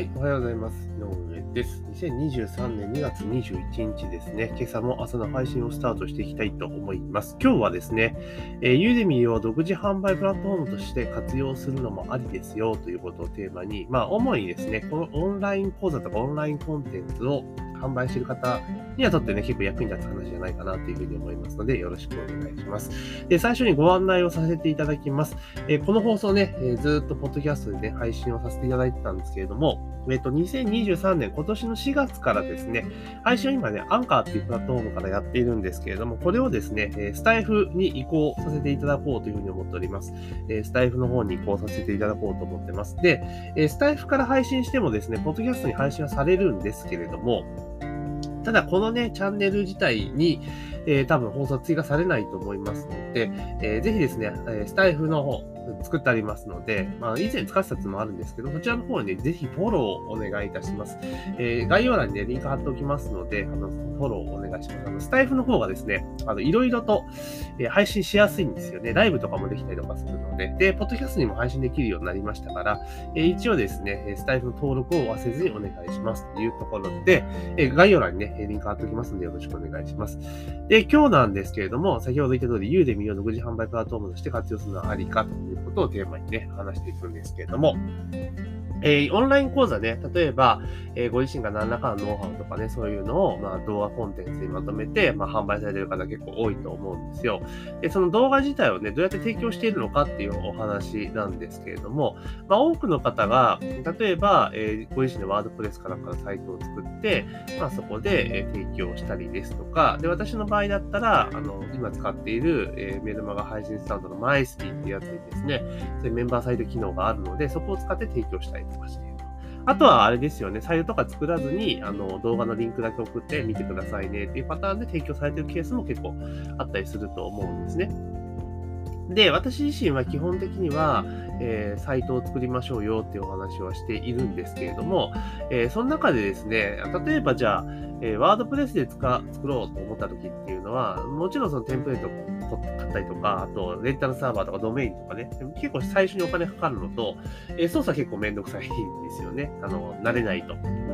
はい、おはようございます。井上です。2023年2月21日ですね。今朝も朝の配信をスタートしていきたいと思います。今日はですね、えー、ユーデミーを独自販売プラットフォームとして活用するのもありですよということをテーマに、まあ、主にですね、このオンライン講座とかオンラインコンテンツを販売している方にはとってね、結構役に立つ話じゃないかなというふうに思いますので、よろしくお願いします。で、最初にご案内をさせていただきます。え、この放送ね、えー、ずっとポッドキャストでね、配信をさせていただいてたんですけれども、えっと、2023年、今年の4月からですね、配信を今ね、アンカーっていうプラットフォームからやっているんですけれども、これをですね、スタイフに移行させていただこうというふうに思っております。スタイフの方に移行させていただこうと思ってます。で、スタイフから配信してもですね、ポッドキャストに配信はされるんですけれども、ただ、このね、チャンネル自体に、えー、多分放送追加されないと思いますので、えー、ぜひですね、スタイフの方、作ってありますので、まあ、以前使ったやつもあるんですけど、そちらの方にね、ぜひフォローをお願いいたします。えー、概要欄にね、リンク貼っておきますので、あの、フォローをお願いします。あの、スタイフの方がですね、あの、いろいろと、えー、配信しやすいんですよね。ライブとかもできたりとかするので、で、ポッドキャストにも配信できるようになりましたから、えー、一応ですね、スタイフの登録を忘れずにお願いしますというところで、えー、概要欄にね、リンク貼っておきますので、よろしくお願いします。で、今日なんですけれども、先ほど言った通り、ユーデミーを独自販売プラットフォームとして活用するのはありかということをテーマにね、話していくんですけれども、えー、オンライン講座ね、例えば、えー、ご自身が何らかのノウハウとかね、そういうのを、まあ、動画コンテンツにまとめて、まあ、販売されてる方結構多いと思うんですよ。で、その動画自体をね、どうやって提供しているのかっていうお話なんですけれども、まあ、多くの方が、例えば、えー、ご自身でワードプレスかなんかのサイトを作って、まあ、そこで、え提供したりですとか、で、私の場合だったら、あの、今使っている、えメルマガ配信スタンドのマイスピーっていうやつにですね、そういうメンバーサイト機能があるので、そこを使って提供したりとかして。あとはあれですよね、サイトとか作らずに、あの、動画のリンクだけ送って見てくださいねっていうパターンで提供されてるケースも結構あったりすると思うんですね。で、私自身は基本的には、えー、サイトを作りましょうよっていうお話はしているんですけれども、えー、その中でですね、例えばじゃあ、え、ワードプレスで作ろうと思った時っていうのは、もちろんそのテンプレートを買ったりとか、あとレンタルサーバーとかドメインとかね、結構最初にお金かかるのと、えー、操作結構めんどくさいんですよね。あの、慣れないと。うん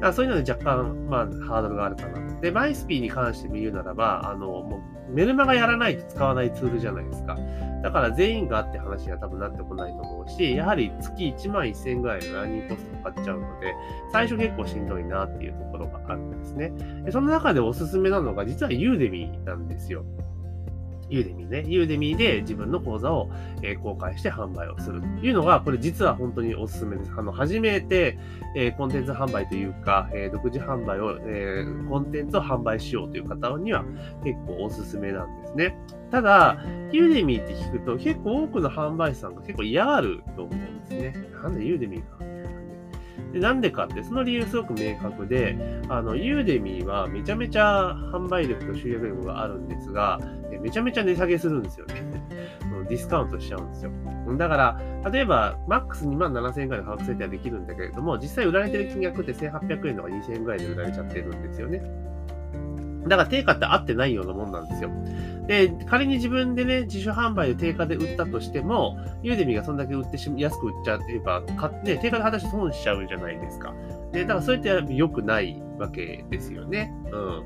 だそういうので若干、まあ、ハードルがあるかな。で、マイスピーに関して言うならば、あの、もう、メルマガやらないと使わないツールじゃないですか。だから全員があって話には多分なってこないと思うし、やはり月1万1000円ぐらいのラーニングコストかかっちゃうので、最初結構しんどいなっていうところがあるんですね。その中でおすすめなのが、実はユーデミーなんですよ。ユーデミーね。ユーデミーで自分の講座を、えー、公開して販売をするというのが、これ実は本当におすすめです。あの、初めて、えー、コンテンツ販売というか、えー、独自販売を、えコンテンツを販売しようという方には結構おすすめなんですね。ただ、ユーデミーって聞くと結構多くの販売者さんが結構嫌がると思うんですね。なんでユーデミーかでなんでかって、その理由すごく明確で、あの、ユーデミーはめちゃめちゃ販売力と集約力があるんですが、めちゃめちゃ値下げするんですよね。ディスカウントしちゃうんですよ。だから、例えば、マックス2万7000円ぐらいの価格設定はできるんだけれども、実際売られてる金額って1800円とか2000円ぐらいで売られちゃってるんですよね。だから定価って合ってないようなもんなんですよ。で、仮に自分でね、自主販売で定価で売ったとしても、ユーデミがそんだけ売ってし、安く売っちゃってば、買って、定価で果たして損しちゃうじゃないですか。で、だからそうやって良くないわけですよね。うん。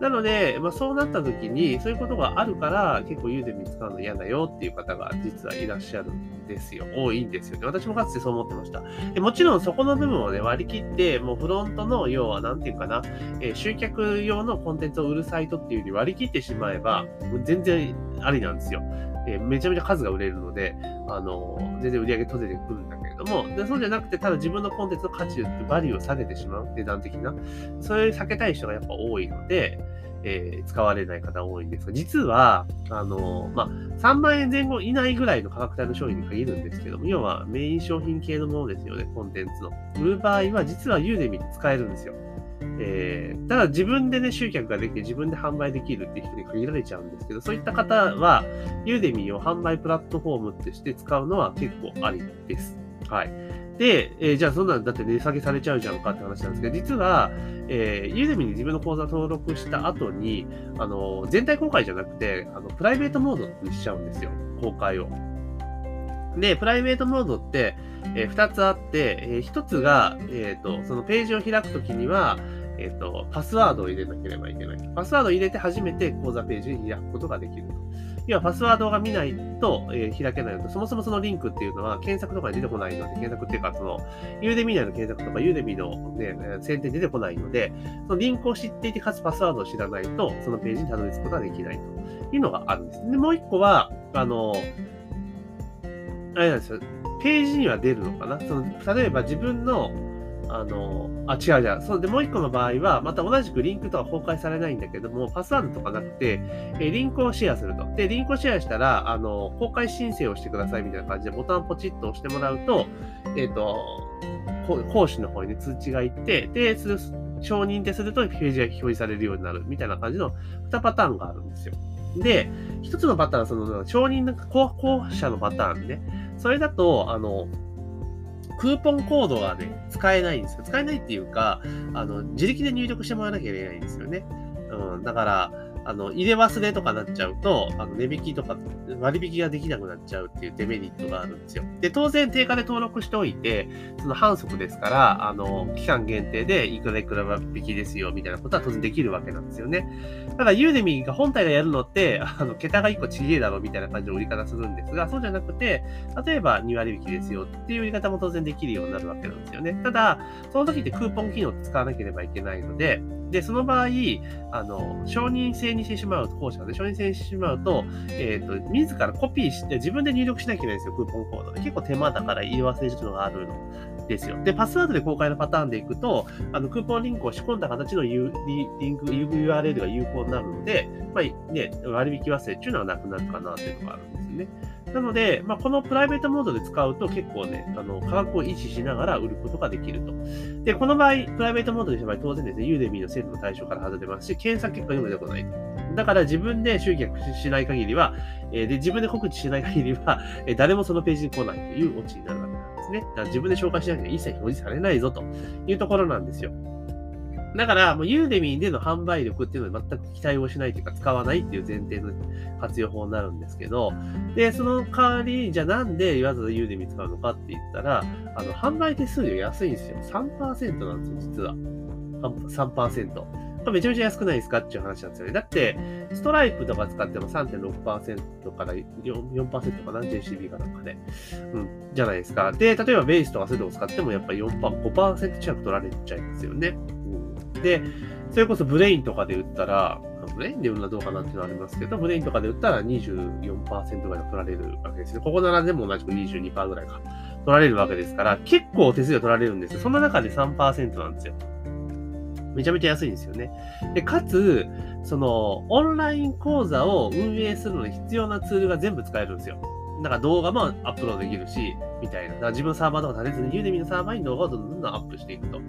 なので、まあ、そうなった時に、そういうことがあるから、結構ユーデミ使うの嫌だよっていう方が実はいらっしゃるんですよ。多いんですよね。私もかつてそう思ってました。でもちろんそこの部分をね、割り切って、もうフロントの、要は、なんていうかな、えー、集客用のコンテンツを売るサイトっていうふうに割り切ってしまえば、全然ありなんですよ。えー、めちゃめちゃ数が売れるので、あのー、全然売り上げ取れてくるんだけれども、でそうじゃなくて、ただ自分のコンテンツの価値、バリューを下げてしまう、値段的な。それを避けたい人がやっぱ多いので、えー、使われない方多いんですが、実は、あの、まあ、3万円前後以内ぐらいの価格帯の商品に限るんですけども、要はメイン商品系のものですよね、コンテンツの。売る場合は、実はユーデミで使えるんですよ。えー、ただ自分でね、集客ができて自分で販売できるっていう人に限られちゃうんですけど、そういった方は、ユーデミを販売プラットフォームとして使うのは結構ありです。はい。で、えー、じゃあそんなんだって値下げされちゃうじゃんかって話なんですけど、実は、えー、ユーデミに自分の口座登録した後に、あの、全体公開じゃなくて、あの、プライベートモードにしちゃうんですよ。公開を。で、プライベートモードって、えー、2つあって、えー、1つが、えっ、と、そのページを開くときには、えっ、と、パスワードを入れなければいけない。パスワードを入れて初めて講座ページに開くことができると。要はパスワードが見ないと、えー、開けないのと、そもそもそのリンクっていうのは検索とかに出てこないので、検索っていうか、その、ユーデミ内の検索とか、ユーデミの、ね、宣伝出てこないので、そのリンクを知っていて、かつパスワードを知らないと、そのページにたどり着くことができないというのがあるんです。で、もう一個は、あの、あれなんですよ。ページには出るのかな？その、例えば自分の、あの、あ、違う違う。そうで、もう一個の場合は、また同じくリンクとは公開されないんだけども、パスワードとかなくて、えリンクをシェアすると。で、リンクをシェアしたら、あの、公開申請をしてくださいみたいな感じでボタンをポチッと押してもらうと、えっ、ー、と、講師の方に、ね、通知がいって、で、承認ってするとページが表示されるようになるみたいな感じの2パターンがあるんですよ。で、一つのパターンはその承認の候補者のパターンね。それだと、あの、クーポンコードがね、使えないんですよ。使えないっていうか、あの、自力で入力してもらわなきゃいけないんですよね。うん、だから、あの、入れ忘れとかなっちゃうと、あの、値引きとか割引ができなくなっちゃうっていうデメリットがあるんですよ。で、当然定価で登録しておいて、その反則ですから、あの、期間限定でいくらいくら割引ですよ、みたいなことは当然できるわけなんですよね。ただ、ユーデミーが本体がやるのって、あの、桁が1個ちげえだろ、みたいな感じの売り方するんですが、そうじゃなくて、例えば2割引きですよっていう売り方も当然できるようになるわけなんですよね。ただ、その時ってクーポン機能を使わなければいけないので、で、その場合、あの、承認制にしてしまうと、後者で承認制にしてしまうと、えっ、ー、と、自らコピーして自分で入力しなきゃいけないんですよ、クーポンコードで。結構手間だから言い忘れるのがあるのですよ。で、パスワードで公開のパターンでいくと、あの、クーポンリンクを仕込んだ形のリンク、URL が有効になるので、まあ、ね、割引忘れっていうのはなくなるかなっていうのがあるんですよね。なので、まあ、このプライベートモードで使うと結構ね、あの、価格を維持しながら売ることができると。で、この場合、プライベートモードでした場合、当然ですね、ユーデミーの制度の対象から外れますし、検索結果にも出てこない。だから自分で集客しない限りは、えー、で、自分で告知しない限りは、えー、誰もそのページに来ないというオチになるわですね。だから自分で紹介しなきゃ一切表示されないぞというところなんですよ。だから、もうユーデミーでの販売力っていうのは全く期待をしないというか、使わないっていう前提の活用法になるんですけど、で、その代わり、じゃあなんでわざわざユーデミー使うのかって言ったら、あの、販売手数料安いんですよ。3%なんですよ、実は。3%。めちゃめちゃ安くないですかっていう話なんですよね。だって、ストライプとか使っても3.6%から 4%, 4かな ?JCB かなんかで、うん。じゃないですか。で、例えばベースとかそういうとこ使ってもやっぱり4%、5%近く取られちゃいますよね。で、それこそ Brain とかで売ったら、 Brain で売るのはどうかなっていうのはありますけど、 Brain とかで売ったら24%ぐらい取られるわけですね。ココナラでも同じく22%ぐらいか取られるわけですから、結構手数料取られるんですよ。その中で3%なんですよ。めちゃめちゃ安いんですよね。で、かつ、その、オンライン講座を運営するのに必要なツールが全部使えるんですよ。だから動画もアップロードできるし、みたいな。だから自分サーバーとか立てずに、ユーデミのサーバーに動画をどんどんどんアップしていくと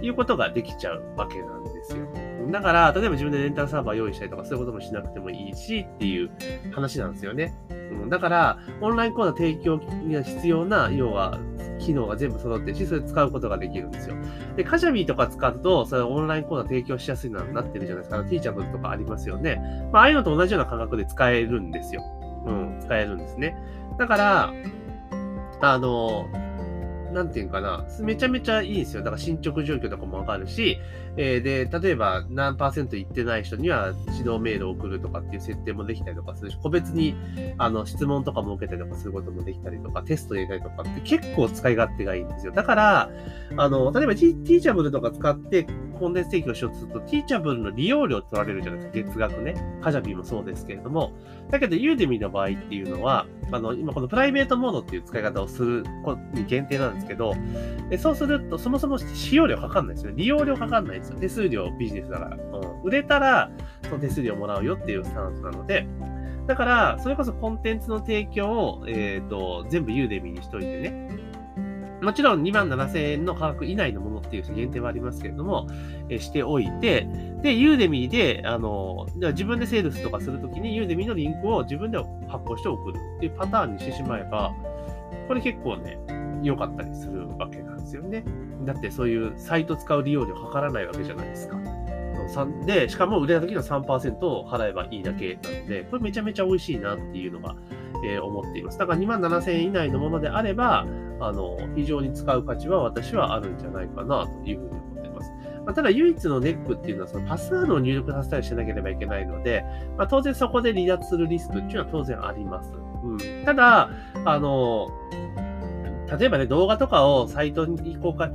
いうことができちゃうわけなんですよ。だから、例えば自分でレンタルサーバー用意したりとか、そういうこともしなくてもいいしっていう話なんですよね。うん、だから、オンライン講座提供には必要な、要は、機能が全部揃ってるし、それ使うことができるんですよ。で、カジャビーとか使うと、それオンライン講座提供しやすいのになってるじゃないですか。ティーチャーとかありますよね。まあ、ああいうのと同じような価格で使えるんですよ。うん、使えるんですね。だから、あの、なんていうかな、めちゃめちゃいいんですよ。だから進捗状況とかもわかるし、えー、で、例えば何パーセントいってない人には指導メールを送るとかっていう設定もできたりとかするし、個別にあの質問とかも受けたりとかすることもできたりとか、テスト入れたりとかって結構使い勝手がいいんですよ。だから、あの、例えばティーチャブルとか使ってコンテンツ提供しようとすると、ティーチャブルの利用料取られるじゃないですか、月額ね。カジャビーもそうですけれども。だけど、ユーデミの場合っていうのは、あの、今このプライベートモードっていう使い方をするに限定なんですけど、そうすると、そもそも使用料かかんないですよ。利用料かかんないですよ。手数料ビジネスだから。うん、売れたら、その手数料もらうよっていうスタンスなので、だから、それこそコンテンツの提供を、えっ、ー、と、全部ユーデミにしといてね。もちろん2万7000円の価格以内のものっていう限定はありますけれども、えしておいて、で、ユーデミーで、あの、自分でセールスとかするときにユーデミーのリンクを自分で発行して送るっていうパターンにしてしまえば、これ結構ね、良かったりするわけなんですよね。だってそういうサイト使う利用料かからないわけじゃないですか。で、しかも売れた時の3%を払えばいいだけなので、これめちゃめちゃ美味しいなっていうのが、えー、思っています。だから2万7000円以内のものであれば、あの、非常に使う価値は私はあるんじゃないかなというふうに思っています。まあ、ただ唯一のネックっていうのはそのパスワードを入力させたりしなければいけないので、まあ、当然そこで離脱するリスクっていうのは当然あります。うん、ただ、あの、例えばね、動画とかをサイトに公開、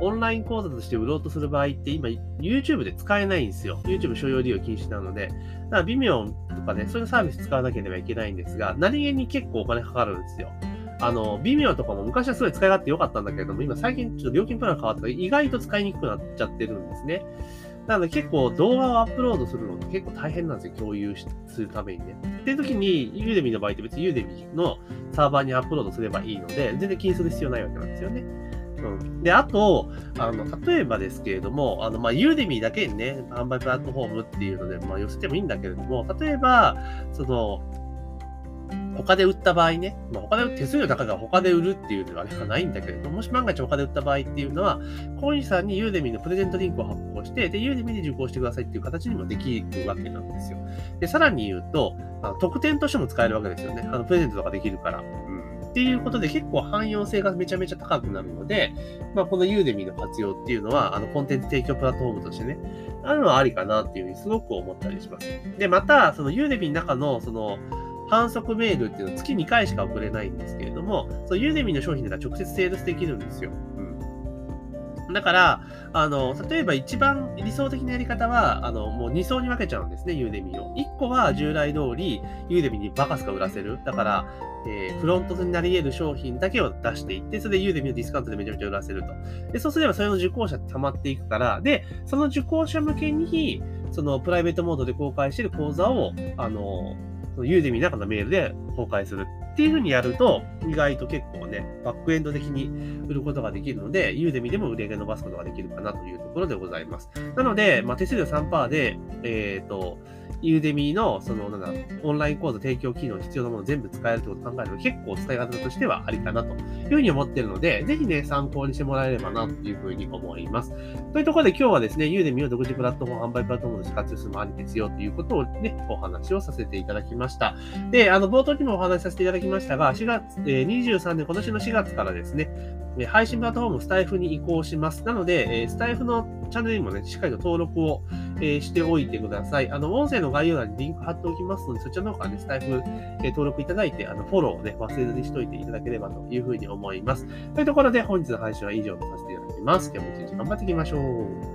オンライン講座として売ろうとする場合って今 YouTube で使えないんですよ。YouTube 所要利用禁止なので。だから微妙とかね、そういうサービス使わなければいけないんですが、何気に結構お金かかるんですよ。あの、微妙とかも昔はすごい使い勝手良かったんだけれども、今最近ちょっと料金プラン変わって意外と使いにくくなっちゃってるんですね。なので結構動画をアップロードするのって結構大変なんですよ。共有するためにね。っていう時に、ユーデミの場合って別にユーデミのサーバーにアップロードすればいいので、全然気にする必要ないわけなんですよね。うん。で、あと、あの、例えばですけれども、あの、まあ、ユーデミだけにね、販売プラットフォームっていうので、まあ、寄せてもいいんだけれども、例えば、その、他で売った場合ね、まあ、他で手数料高いから他で売るっていうのはあれはないんだけれども、もし万が一他で売った場合っていうのは、コインさんにユーデミのプレゼントリンクを発行して、で、ユーデミで受講してくださいっていう形にもできるわけなんですよ。で、さらに言うと、あの特典としても使えるわけですよね。あの、プレゼントとかできるから。うんっていうことで結構汎用性がめちゃめちゃ高くなるので、まあ、このユーデミの活用っていうのは、あの、コンテンツ提供プラットフォームとしてね、あるのはありかなっていうふうにすごく思ったりします。で、また、そのユーデミの中の、その、反則メールっていうのは月2回しか送れないんですけれども、そのユーデミの商品では直接セールスできるんですよ。うん。だから、あの、例えば一番理想的なやり方は、あの、もう2層に分けちゃうんですね、ユーデミを。1個は従来通り、Udemy にバカスカ売らせる。だから、えー、フロントになり得る商品だけを出していって、それで Udemy のディスカウントでめちゃめちゃ売らせると。で、そうすればそれの受講者って溜まっていくから、で、その受講者向けに、そのプライベートモードで公開してる講座を、あの、 Udemy の中のメールで公開するっていう風にやると、意外と結構ね、バックエンド的に売ることができるので、 Udemy でも売り上げ伸ばすことができるかなというところでございます。なので、まあ、手数料3%で、えっ、ー、と、ユーデミの、その、なんだ、オンライン講座提供機能必要なもの全部使えるってことを考えると結構使い方としてはありかなというふうに思っているので、ぜひね、参考にしてもらえればなというふうに思います。というところで今日はですね、ユーデミを独自プラットフォーム、販売プラットフォームとして活用するもありですよということをね、お話をさせていただきました。で、あの、冒頭にもお話しさせていただきましたが、4月、えー、23年、今年の4月からですね、配信プラットフォームスタイフに移行します。なので、スタイフのチャンネルにもね、しっかりと登録をしておいてください。あの、音声の概要欄にリンク貼っておきますので、そちらの方からね、スタイフ登録いただいて、あの、フォローをね、忘れずにしといていただければというふうに思います。というところで、本日の配信は以上とさせていただきます。今日も一日頑張っていきましょう。